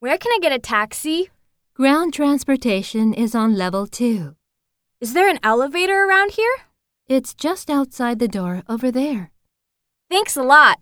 where can I get a taxi? Ground transportation is on level 2. Is there an elevator around here? It's just outside the door over there. Thanks a lot.